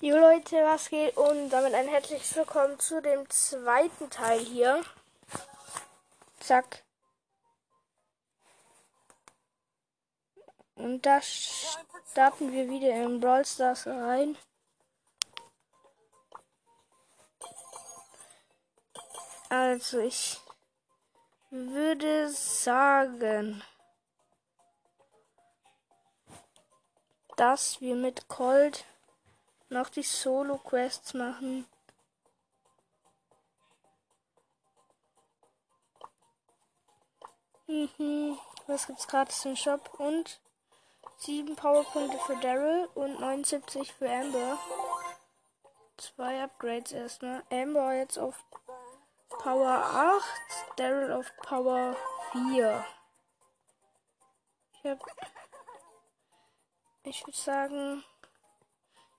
Jo Leute, was geht? Und damit ein herzliches Willkommen zu dem zweiten Teil hier. Zack. Und da starten wir wieder in Brawl Stars rein. Also ich würde sagen, dass wir mit Cold noch die Solo-Quests machen. Mhm. Was gibt's gratis im Shop? Und 7 Powerpunkte für Daryl und 79 für Amber. Zwei Upgrades erstmal. Amber jetzt auf Power 8, Daryl auf Power 4. Ich hab. Ich würde sagen,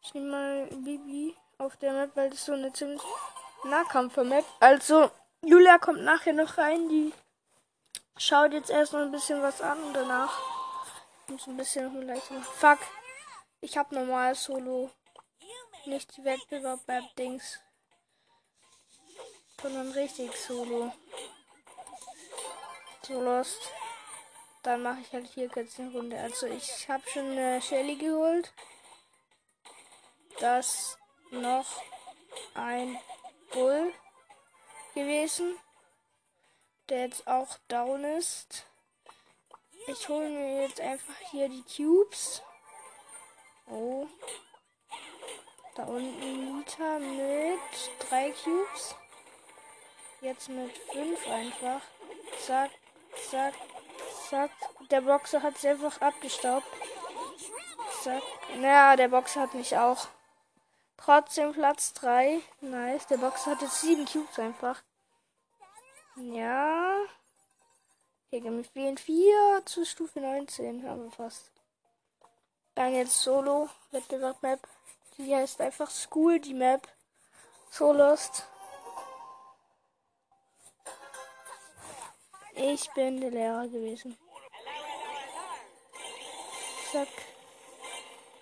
ich nehme mal Bibi auf der Map, weil das so eine ziemlich Nahkampfer-Map. Also, Julia kommt nachher noch rein. Die schaut jetzt erst noch ein bisschen was an und danach muss ein bisschen leichter machen. Fuck. Ich habe normal Solo. Nicht die Wettbewerb-Dings. Sondern richtig Solo. So lost. Dann mache ich halt hier kurz eine Runde. Also ich habe schon eine Shelly geholt das noch ein Bull gewesen, der jetzt auch down ist. Ich hole mir jetzt einfach hier die Cubes. Oh. Da unten Nita mit drei Cubes. Jetzt mit fünf einfach. Zack, zack, zack. Der Boxer hat sie einfach abgestaubt. Zack. Naja, der Boxer hat mich auch. Trotzdem Platz 3. Nice. Der Boxer hat jetzt 7 Cubes einfach. Ja. Okay, mir fehlen 4 zu Stufe 19. Aber fast. Dann jetzt Solo. Wettbewerb Map. Die heißt einfach School, die Map. So lost. Ich bin der Lehrer gewesen. Zack.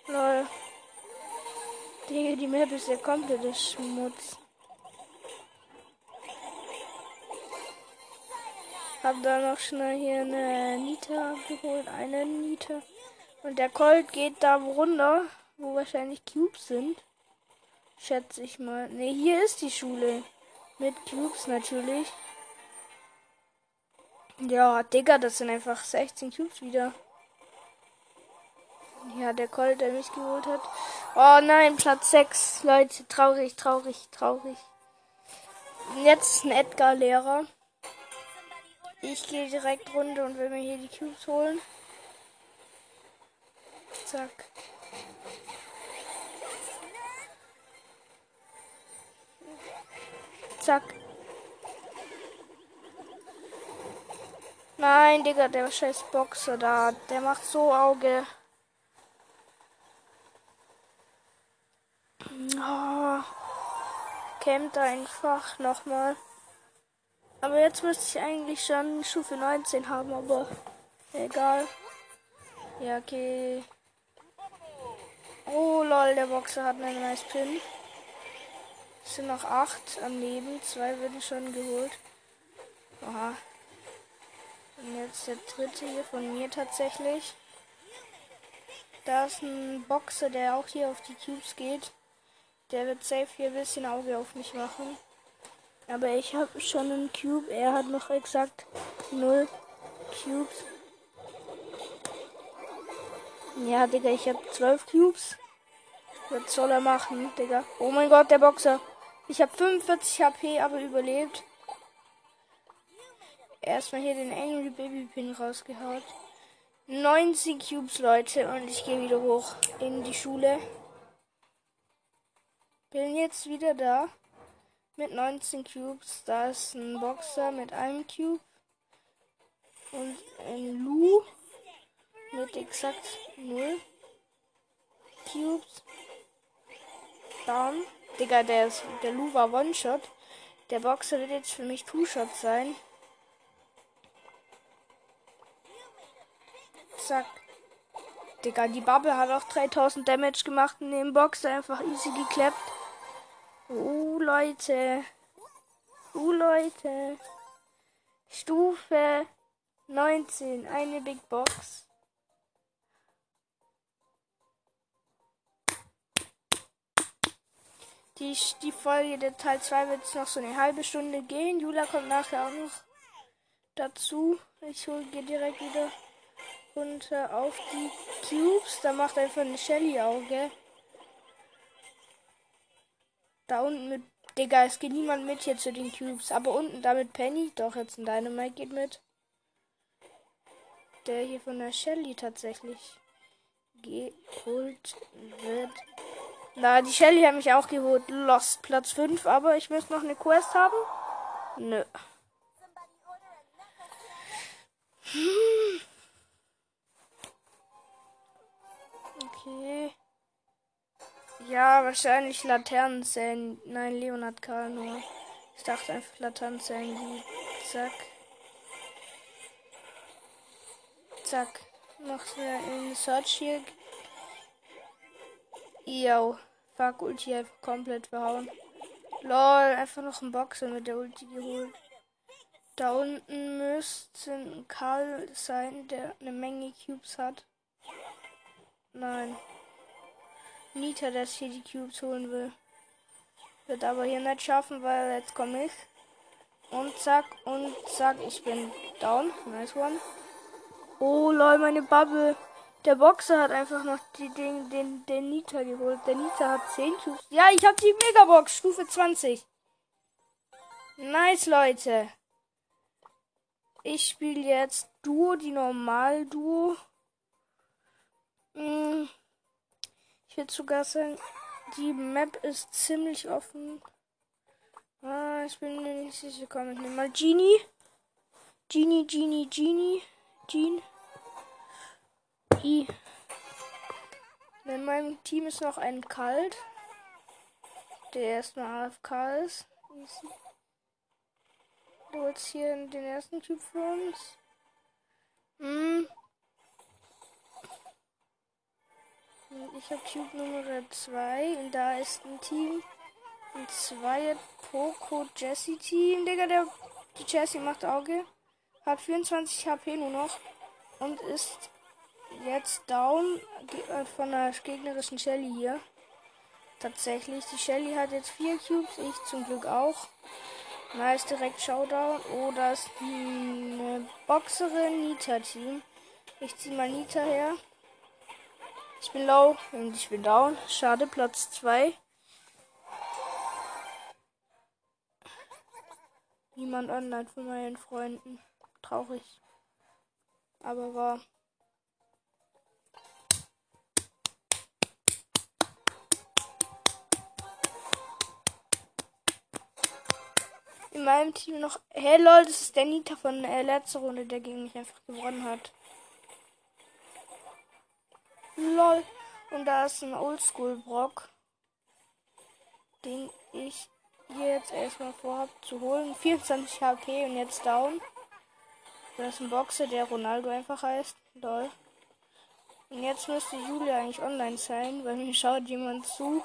Lol. Digga, die Map ist ja komplett Schmutz. Hab da noch schnell hier eine Nita geholt, eine Nita. Und der Colt geht da runter, wo wahrscheinlich Cubes sind. Schätze ich mal. Ne, hier ist die Schule. Mit Cubes natürlich. Ja, Digga, das sind einfach 16 Cubes wieder. Ja, der Colt, der mich geholt hat. Oh nein, Platz 6. Leute, traurig, traurig, traurig. Jetzt ein Edgar-Lehrer. Ich gehe direkt runter und will mir hier die Cubes holen. Zack. Zack. Nein, Digga, der scheiß Boxer da. Der macht so Auge. Oh, campt einfach nochmal. Aber jetzt müsste ich eigentlich schon Stufe 19 haben, aber egal. Ja, okay. Oh lol, der Boxer hat einen nice Pin. Es sind noch 8 am Leben. Zwei werden schon geholt. Aha. Und jetzt der dritte hier von mir tatsächlich. Da ist ein Boxer, der auch hier auf die Cubes geht. Der wird safe hier ein bisschen Auge auf mich machen. Aber ich habe schon einen Cube. Er hat noch exakt 0 Cubes. Ja, Digga, ich habe 12 Cubes. Was soll er machen, Digga? Oh mein Gott, der Boxer. Ich habe 45 HP, aber überlebt. Erstmal hier den Angry Baby Pin rausgehaut. 19 Cubes, Leute. Und ich gehe wieder hoch in die Schule. Bin jetzt wieder da. Mit 19 Cubes. Da ist ein Boxer mit einem Cube. Und ein Lu mit exakt 0 Cubes. Down. Digga, der, ist, der Lu war One-Shot. Der Boxer wird jetzt für mich Two-Shot sein. Zack. Digga, die Bubble hat auch 3000 Damage gemacht in dem Box. Einfach easy geklappt. Uh, Leute. Uh, Leute. Stufe 19. Eine Big Box. Die, die Folge der Teil 2 wird jetzt noch so eine halbe Stunde gehen. Jula kommt nachher auch noch dazu. Ich hole direkt wieder runter auf die Cubes. Da macht einfach eine Shelly Auge. Da unten mit. Digga, es geht niemand mit hier zu den Cubes. Aber unten da mit Penny. Doch, jetzt ein Dynamite geht mit. Der hier von der Shelly tatsächlich geholt wird. Na, die Shelly hat mich auch geholt. Lost Platz 5, aber ich möchte noch eine Quest haben. Nö. Ja, wahrscheinlich Laternenzellen. Nein, Leonard Karl nur. Ich dachte einfach Laternenzellen. Zack. Zack. Noch eine Search hier Yo. Fuck, Ulti einfach komplett verhauen. Lol, einfach noch ein Boxer mit der Ulti geholt. Da unten müsste ein Karl sein, der eine Menge Cubes hat. Nein. Nita, dass hier die Cubes holen will. Wird aber hier nicht schaffen, weil jetzt komme ich. Und zack, und zack, ich bin down. Nice one. Oh lol, meine Bubble. Der Boxer hat einfach noch die, den, den, den Nita geholt. Der Nita hat 10 Cubes. Ja, ich habe die Megabox, Stufe 20. Nice, Leute. Ich spiele jetzt Duo, die Normal-Duo. Hm. Würde sogar sagen, die Map ist ziemlich offen. Ah, ich bin mir nicht sicher. Komm, ich nehme mal Genie. Genie, Genie, Genie. Jean. I. In meinem Team ist noch ein Kalt. Der erstmal AFK ist. Du holst hier den ersten Typ für uns. Hm. Ich habe Cube Nummer 2 und da ist ein Team. Ein Zweier Poco Jesse Team. Digga, der die Jesse macht Auge. Hat 24 HP nur noch. Und ist jetzt down äh, von der gegnerischen Shelly hier. Tatsächlich. Die Shelly hat jetzt vier Cubes, ich zum Glück auch. Nice, direkt Showdown. Oh, da ist eine Boxerin Nita-Team. Ich ziehe mal Nita her. Ich bin low und ich bin down. Schade, Platz 2. Niemand online von meinen Freunden. Traurig. Aber war. in meinem Team noch. Hey lol, das ist der Nita von der letzten Runde, der gegen mich einfach gewonnen hat. Lol. Und da ist ein Oldschool Brock, den ich jetzt erstmal vorhab zu holen. 24 HP und jetzt down. Da ist ein Boxer, der Ronaldo einfach heißt. Lol. Und jetzt müsste Julia eigentlich online sein, weil mir schaut jemand zu.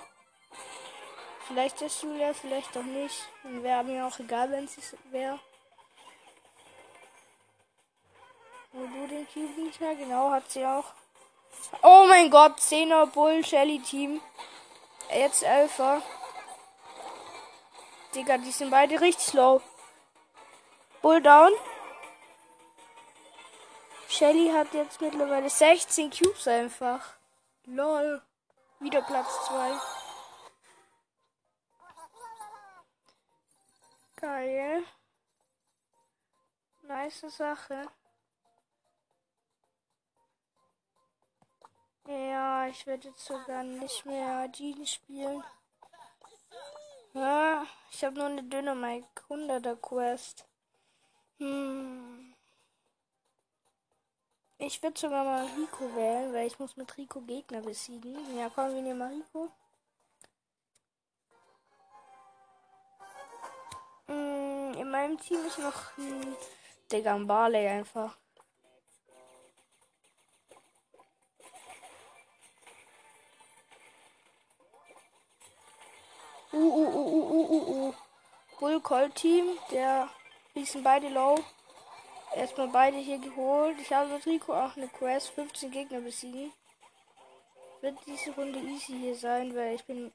Vielleicht ist Julia, vielleicht auch nicht. Wäre mir auch egal, wenn es wäre. Wo du den Cube nicht mehr? Genau, hat sie auch. Oh mein Gott, 10er Bull Shelly Team. Jetzt 11er. Digga, die sind beide richtig low. Bull down. Shelly hat jetzt mittlerweile 16 Cubes einfach. Lol. Wieder Platz 2. Geil. Nice Sache. Ich werde jetzt sogar nicht mehr Jean spielen. Ja, ich habe nur eine Dynamite 100er Quest. Hm. Ich würde sogar mal Rico wählen, weil ich muss mit Rico Gegner besiegen. Ja, komm, wir nehmen mal Rico. Mm, in meinem Team ist noch ein Digga, ein Barley einfach. Uh, uh, uh, uh, uh, uh, uh. Bull Colt Team, der sind beide low. Erstmal beide hier geholt. Ich habe mit Rico auch eine Quest, 15 Gegner besiegen. Wird diese Runde easy hier sein, weil ich bin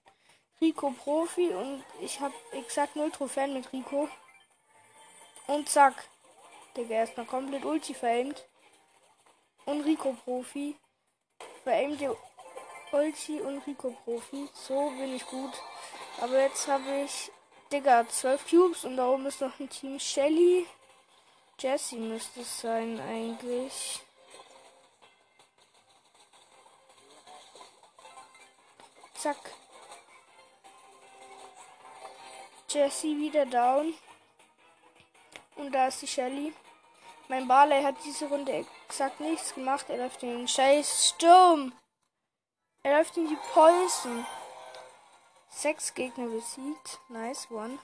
Rico Profi und ich habe exakt 0 Trophäen mit Rico. Und zack. Digga, erstmal komplett Ulti verimt. Und Rico Profi. Verimt die Ulti und Rico Profi. So bin ich gut. Aber jetzt habe ich, Digga, 12 Cubes und da oben ist noch ein Team Shelly. Jesse müsste es sein eigentlich. Zack. Jesse wieder down. Und da ist die Shelly. Mein Barley hat diese Runde exakt nichts gemacht. Er läuft in den scheiß Sturm. Er läuft in die Poison. Sechs Gegner besiegt. Nice one.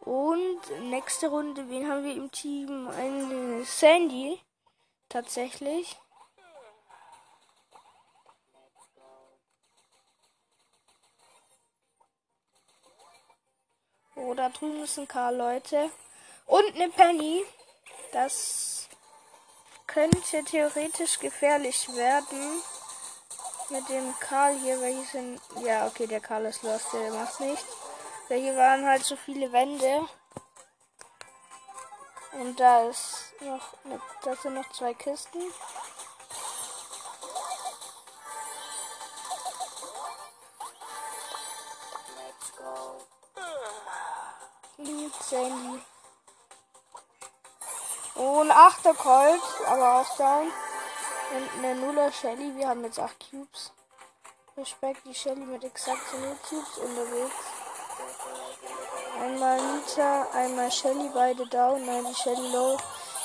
Und nächste Runde, wen haben wir im Team? Eine Sandy. Tatsächlich. Oh, da drüben ist ein Karl, Leute. Und eine Penny. Das könnte theoretisch gefährlich werden. Mit dem Karl hier, welche sind. Ja, okay, der Karl ist los, der macht nichts. Weil hier waren halt so viele Wände. Und da ist noch. Eine, da sind noch zwei Kisten. Sandy. Und 8 Colt, aber auch down. Eine Nuller Shelly. Wir haben jetzt 8 Cubes. Respekt, die Shelly mit exakt 0 Cubes unterwegs. Einmal Nita, einmal Shelly, beide down. Nein, die Shelly low.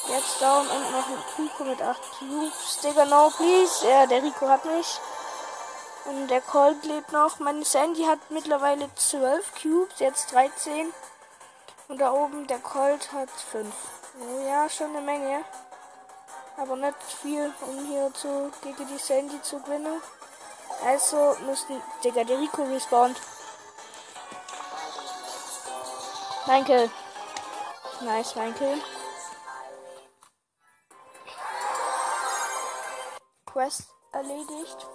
Jetzt down und noch ein Rico mit 8 Cubes. Digga, no, please. Ja, der Rico hat mich. Und der Colt lebt noch. Meine Sandy hat mittlerweile 12 Cubes, jetzt 13. Und da oben der Colt hat 5. Ja, schon eine Menge. Aber nicht viel, um hier zu, gegen die Sandy zu gewinnen. Also müssten. Digga, der Rico respawnt. Mein Nice, mein Quest erledigt.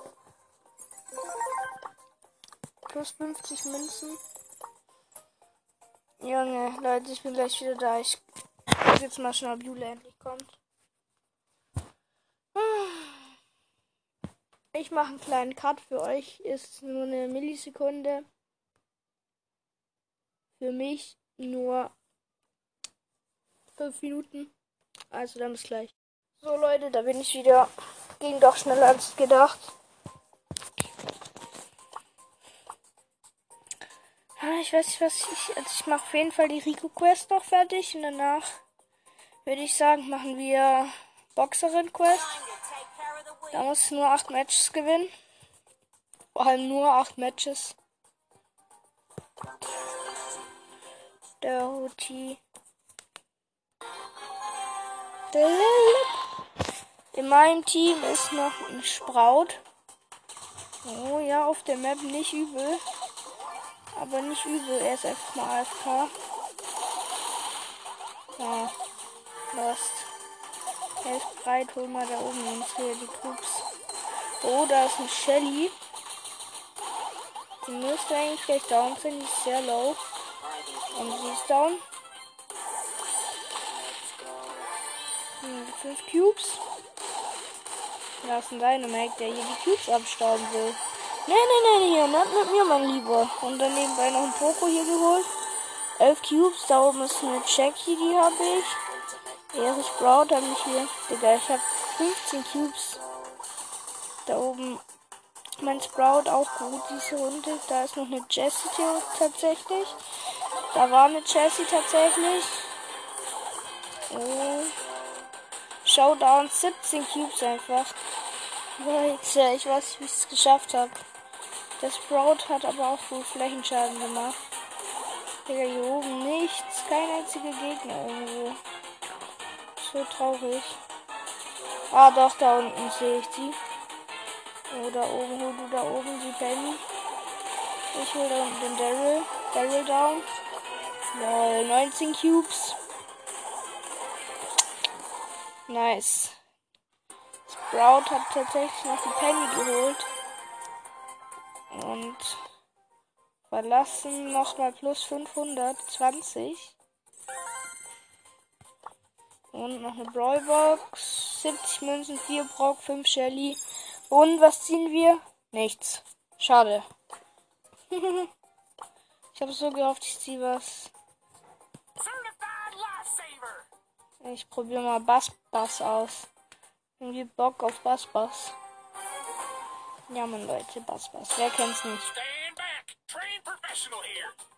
Plus 50 Münzen. Junge, Leute, ich bin gleich wieder da. Ich guck jetzt mal schon, ob Jule endlich kommt. Ich mache einen kleinen Cut für euch. Ist nur eine Millisekunde. Für mich nur 5 Minuten. Also dann bis gleich. So Leute, da bin ich wieder. Ging doch schneller als gedacht. Ah, ich weiß nicht, was ich. Also ich mache auf jeden Fall die Rico Quest noch fertig und danach würde ich sagen, machen wir Boxerin Quest. Da muss ich nur 8 Matches gewinnen. Vor allem nur 8 Matches. Der Huti. In meinem Team ist noch ein Sprout. Oh ja, auf der Map nicht übel. Aber nicht übel, er ist einfach mal AFK. Ja, lost. Er ist breit, hol mal da oben uns hier die Troops. Oh, da ist ein Shelly. Die müsste eigentlich gleich down sein, die ist sehr low. Und sie ist down. Hm, fünf Cubes. Da ist ein Dynamite, der hier die Cubes abstauben will. Nee, nee, nee, hier, nicht mit mir, mein Lieber. Und dann nebenbei noch ein Poco hier geholt. 11 Cubes, da oben ist eine Jackie, die habe ich. Eris Sprout habe ich hier. Digga, ich habe 15 Cubes. Da oben mein Sprout auch gut diese Runde. Da ist noch eine Jessie tatsächlich. Da war eine Jessie tatsächlich. Oh. Showdown 17 Cubes einfach. Leute, ich weiß nicht, wie ich es geschafft habe. Der Sprout hat aber auch wohl Flächenschaden gemacht. Digga, hier oben nichts. Kein einziger Gegner irgendwo. So traurig. Ah, doch, da unten sehe ich die. Oh, oben, hol du da oben die Penny. Ich hol da unten den Daryl. Daryl down. Lol, 19 Cubes. Nice. Sprout hat tatsächlich noch die Penny geholt. Und verlassen nochmal plus 520. Und noch eine Brawlbox. 70 Münzen, 4 Brock, 5 Shelly. Und was ziehen wir? Nichts. Schade. ich habe so gehofft, ich ziehe was. Ich probiere mal Bass Bass aus. Irgendwie Bock auf Bass Bass. Ja, man Leute, Bass Bass. Wer kennt's nicht? Stand back. Train professional here.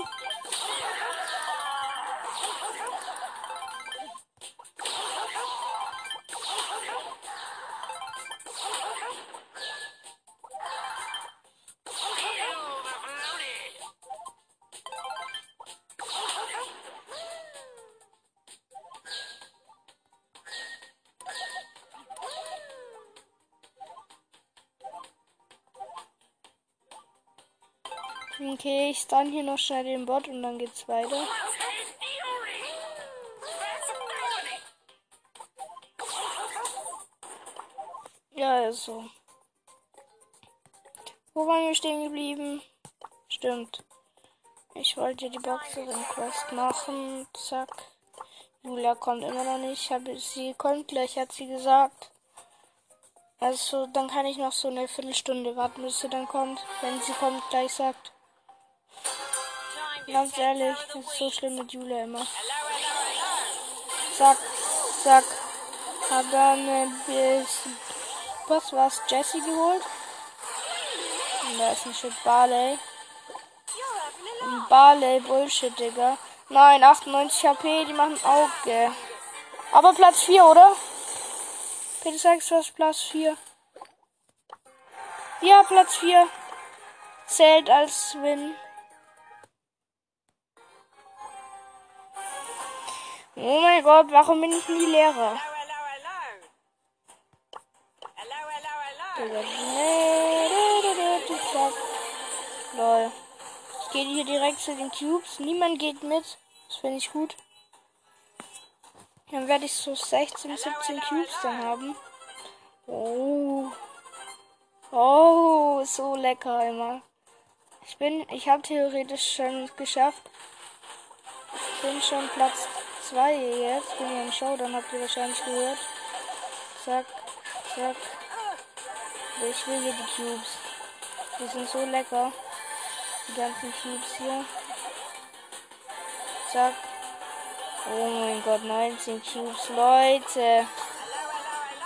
Okay, ich stun hier noch schnell den Bot und dann geht's weiter. Ja, ist so. Wo waren wir stehen geblieben? Stimmt. Ich wollte die Boxerin Quest machen. Zack. Julia kommt immer noch nicht. Habe sie kommt gleich, hat sie gesagt. Also dann kann ich noch so eine Viertelstunde warten, bis sie dann kommt. Wenn sie kommt, gleich sagt. Ganz ehrlich, das ist so schlimm mit Julia immer. Zack, zack. Hab dann äh, was war's? Jesse geholt. Da ist ein Shit Barley. Ein Barley Bullshit, Digga. Nein, 98 HP, die machen Auge. Aber Platz 4, oder? Bitte sagst was Platz 4. Ja, Platz 4. Zählt als Win. Oh mein Gott, warum bin ich nie Lehrer? Lol. Ich gehe hier direkt zu den Cubes. Niemand geht mit. Das finde ich gut. Dann werde ich so 16, 17 Cubes dann haben. Oh. Oh, so lecker immer. Ich bin, ich habe theoretisch schon geschafft. Ich bin schon Platz 2 jetzt. Bin ja im Showdown, habt ihr wahrscheinlich gehört. Zack, zack. Ich will hier die Cubes. Die sind so lecker. Die ganzen Cubes hier. Zack. Oh mein Gott, 19 Cubes. Leute.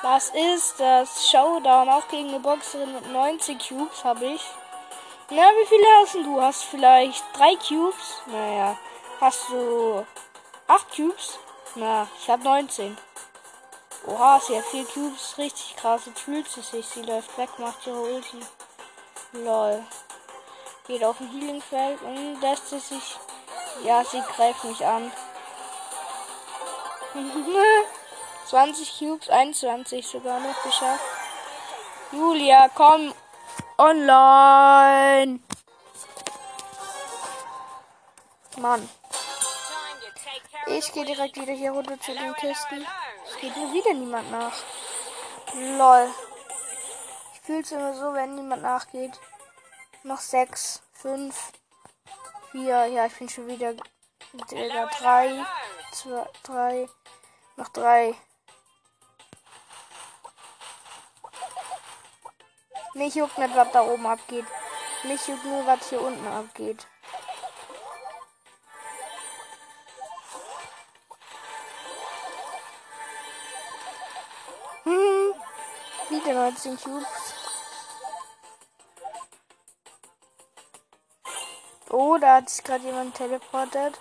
Was ist das? Showdown. Auch gegen eine Boxerin mit 19 Cubes habe ich. Na, wie viele hast du? Hast vielleicht drei Cubes? Naja. Hast du 8 Cubes? Na, ich habe 19. Oha, sie hat 4 Cubes. Richtig krass. Jetzt fühlt sie sich. Sie läuft weg, macht ihre Ulti. Lol. Geht auf ein Healingfeld und lässt sie sich. Ja, sie greift mich an. 20 Cubes, 21 sogar noch geschafft. Julia, komm online. Mann. Ich gehe direkt wieder hier runter zu den Kisten. Es geht mir wieder niemand nach. Lol. Ich fühle es immer so, wenn niemand nachgeht. Noch sechs, fünf, vier. Ja, ich bin schon wieder. wieder drei, zwei, drei. Noch drei. Mich juckt nicht, was da oben abgeht. Mich juckt nur, was hier unten abgeht. Wieder 19 Cubes. Oh, da hat sich gerade jemand teleportet.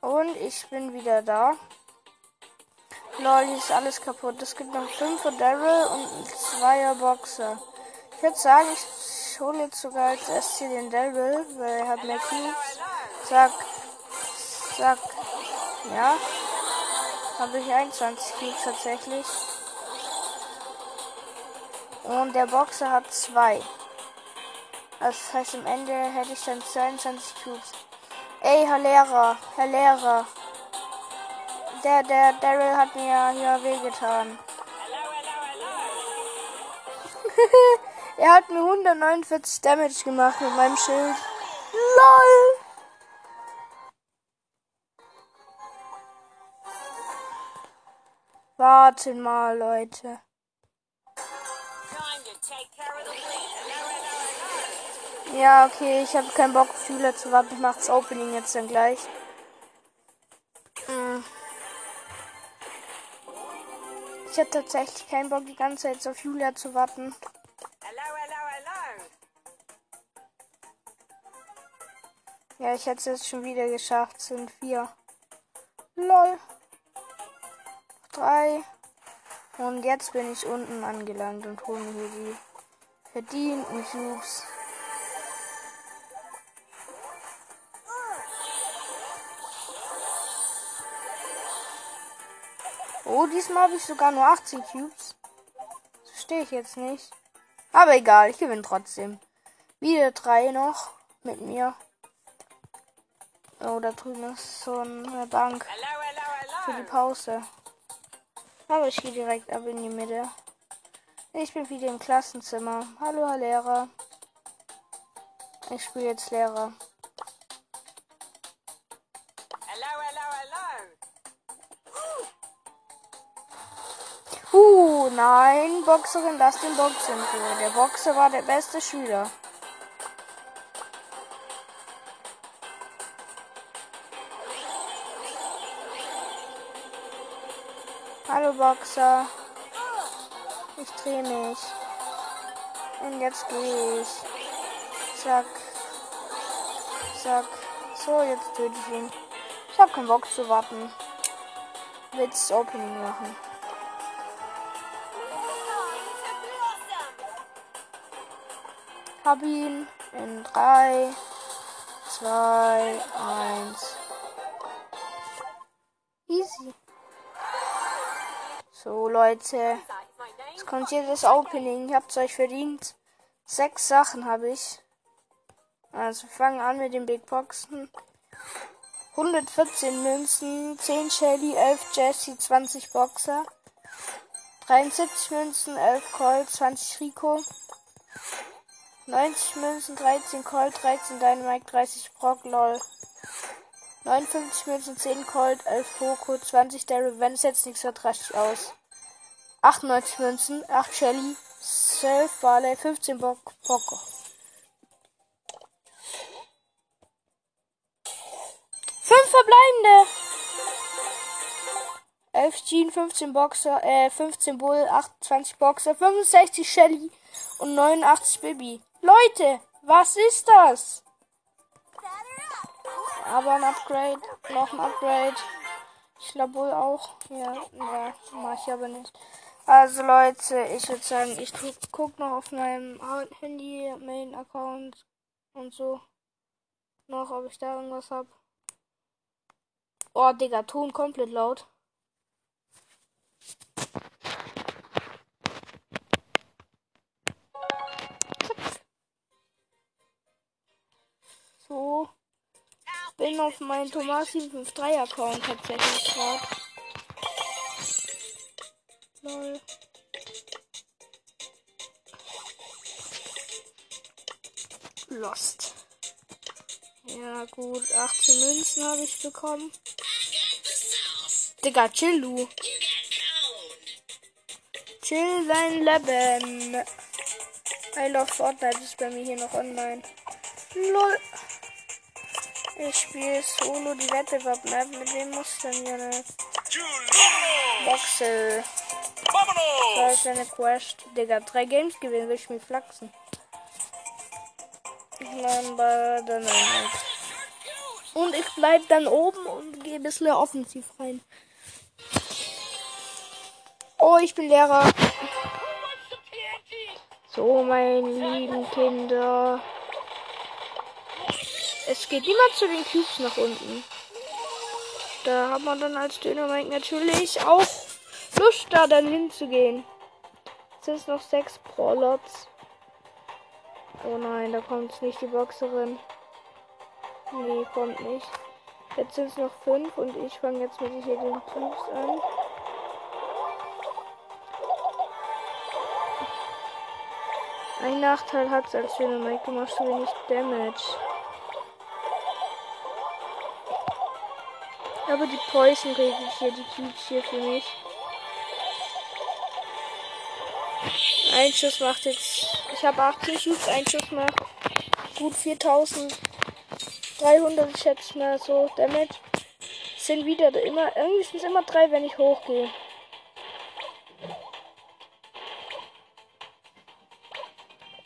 Und ich bin wieder da. Lol, hier ist alles kaputt. Es gibt noch 5 von Daryl und ein zweier Boxer. Ich würde sagen, ich hole jetzt sogar als erstes hier den Daryl, weil er hat mehr Cubes. Zack. Zack. Ja. Habe ich 21 Cubes tatsächlich. Und der Boxer hat 2. Das heißt, am Ende hätte ich dann 22 Cubes. Ey, Herr Lehrer, Herr Lehrer. Der, der Daryl hat mir ja hier wehgetan. er hat mir 149 Damage gemacht mit meinem Schild. LOL! Warten mal, Leute. Ja, okay, ich habe keinen Bock, viele zu warten. Ich mache das Opening jetzt dann gleich. Hm. Ich habe tatsächlich keinen Bock, die ganze Zeit auf Julia zu warten. Ja, ich hätte es jetzt schon wieder geschafft. Es sind vier. Lol. Drei. Und jetzt bin ich unten angelangt und hole mir hier die verdienten Cubes. Oh, diesmal habe ich sogar nur 18 Cubes. Das verstehe ich jetzt nicht. Aber egal, ich gewinne trotzdem. Wieder drei noch mit mir. Oh, da drüben ist so eine Bank für die Pause. Aber ich gehe direkt ab in die Mitte. Ich bin wieder im Klassenzimmer. Hallo, Herr Lehrer. Ich spiele jetzt Lehrer. Uh, nein, Boxerin, lass den Boxen für. Der Boxer war der beste Schüler. Hallo Boxer. Ich drehe mich. Und jetzt gehe ich. Zack. Zack. So, jetzt töte ich ihn. Ich habe keinen Bock zu warten. Willst Opening machen. Hab ihn in 3, 2, 1. Easy. So, Leute. Jetzt kommt hier das Opening. Ihr habt es euch verdient. Sechs Sachen habe ich. Also, wir fangen an mit den Big Boxen. 114 Münzen, 10 Shelly, 11 Jesse, 20 Boxer. 73 Münzen, 11 Colt, 20 Rico. 90 Münzen, 13 Colt, 13 Dynamite, 30 Brock, lol. 59 Münzen, 10 Colt, 11 Poco, 20 Daryl. Wenn es jetzt nichts wird, raste ich aus. 98 Münzen, 8 Shelly, 12 Barley, 15 Bock, Poco. 5 verbleibende. 11 Jean, 15 Boxer, äh, 15 Bull, 28 Boxer, 65 Shelly und 89 Baby. Leute, was ist das? Aber ein Upgrade, noch ein Upgrade. Ich glaube wohl auch. Ja, ja, mach ich aber nicht. Also Leute, ich würde sagen, ich guck, noch auf meinem Handy, Main Account und so. Noch, ob ich da irgendwas hab. Oh, Digga, Ton komplett laut. Bin auf meinen Thomas 753 Account tatsächlich gerade. Lol. Lost. Ja, gut. 18 Münzen habe ich bekommen. Digga, chill du. Chill dein Leben. I love Fortnite ist bei mir hier noch online. Lol. Ich spiele Solo die Wettbewerb Map. Mit wem muss denn hier eine Boxel? Da ist eine Quest. Digga, drei Games gewinnen, will ich mir flachsen. Nein, dann nein. Und ich bleib dann oben und gehe ein bisschen offensiv rein. Oh, ich bin Lehrer. So, meine lieben Kinder. Es geht immer zu den Cubes nach unten. Da hat man dann als Dönermike natürlich auch Lust, da dann hinzugehen. Es sind noch sechs Prolots. Oh nein, da kommt nicht die Boxerin. Nee, kommt nicht. Jetzt sind es noch fünf und ich fange jetzt mit hier den Cubes an. Ein Nachteil hat es als Dynamite, du machst so wenig Damage. Aber die Poison regelt hier die Cubes hier für mich. Ein Schuss macht jetzt. Ich habe 18 Cubes, ein Schuss macht gut 4300, ich schätze mal so Damage. Sind wieder immer, irgendwie sind es immer drei, wenn ich hochgehe.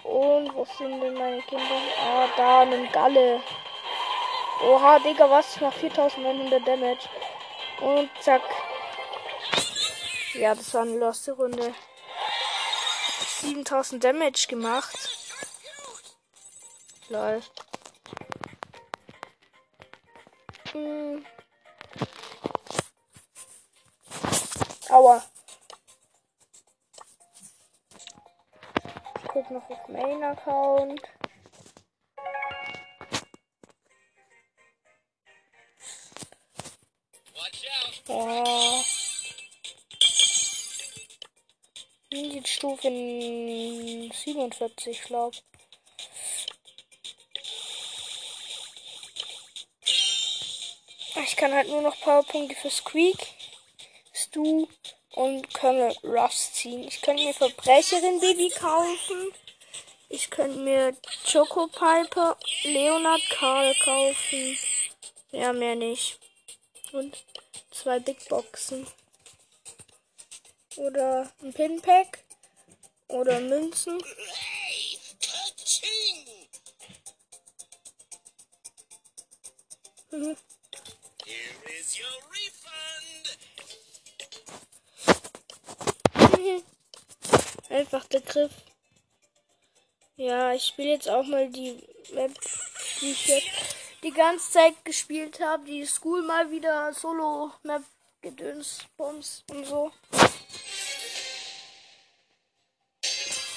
Und wo sind denn meine Kinder? Ah, da, ein Galle. Oha, Digga, was? Ich mach 4900 Damage. Und zack. Ja, das war eine loste Runde. 7000 Damage gemacht. Läuft. Hm. Aua. Ich guck noch auf Main Account. Stufe 47, glaube Ich kann halt nur noch Powerpunkte für Squeak, Stu und Colonel Ruffs ziehen. Ich könnte mir Verbrecherin Baby kaufen. Ich könnte mir Choco Piper, Leonard Karl kaufen. Ja, mehr nicht. Und zwei Big Boxen. Oder ein Pinpack. Oder Münzen. Mhm. Einfach der Griff. Ja, ich spiele jetzt auch mal die Map, die ich jetzt die ganze Zeit gespielt habe. Die School mal wieder Solo-Map Gedöns, Bums und so.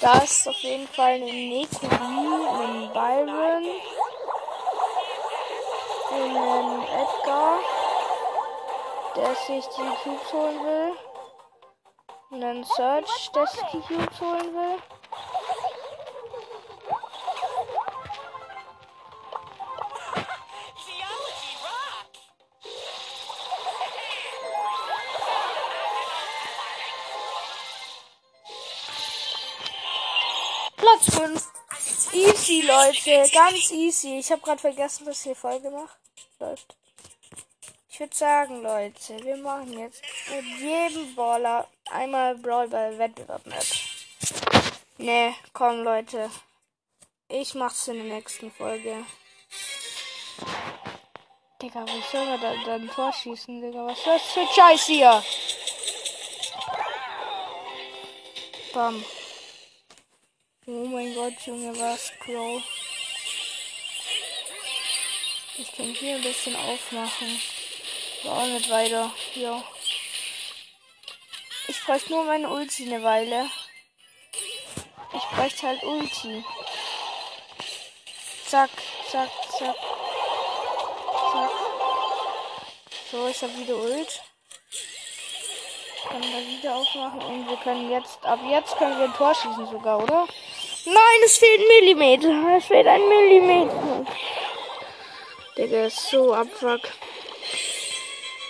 Da ist auf jeden Fall eine Nekuri, ein Byron, ein Edgar, der sich die Cubes holen will. Und ein Search, der sich die Cubes holen will. Platz 5. Easy, Leute. Ganz easy. Ich habe gerade vergessen, was hier Folge macht. Läuft. Ich würde sagen, Leute, wir machen jetzt mit jedem Baller einmal Brawl Ball Wettbewerb Map. Ne, komm, Leute. Ich mach's in der nächsten Folge. Digga, wie soll er da, da ein Tor schießen, Digga? Was ist das für Scheiß hier? Bam. Oh mein Gott, Junge, was Crow. Ich kann hier ein bisschen aufmachen. War auch nicht weiter. Ja. Ich bräuchte nur meine Ulti eine Weile. Ich bräuchte halt Ulti. Zack, zack, zack. Zack. So, ich habe wieder Ult können wir wieder aufmachen und wir können jetzt, ab jetzt können wir ein Tor schießen sogar, oder? Nein, es fehlt ein Millimeter. Es fehlt ein Millimeter. Digga, ist so abfuck.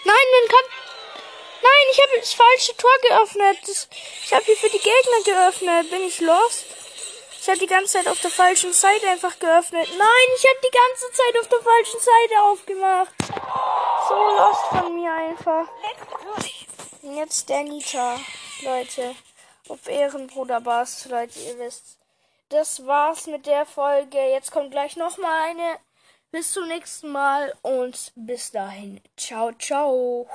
Nein, man kann. Nein, ich habe das falsche Tor geöffnet. Das, ich habe hier für die Gegner geöffnet. Bin ich lost? Ich habe die ganze Zeit auf der falschen Seite einfach geöffnet. Nein, ich habe die ganze Zeit auf der falschen Seite aufgemacht. So lost von mir einfach. Und jetzt der Nita. Leute. Auf Ehrenbruder Bass, Leute, ihr wisst. Das war's mit der Folge. Jetzt kommt gleich nochmal eine. Bis zum nächsten Mal und bis dahin. Ciao, ciao.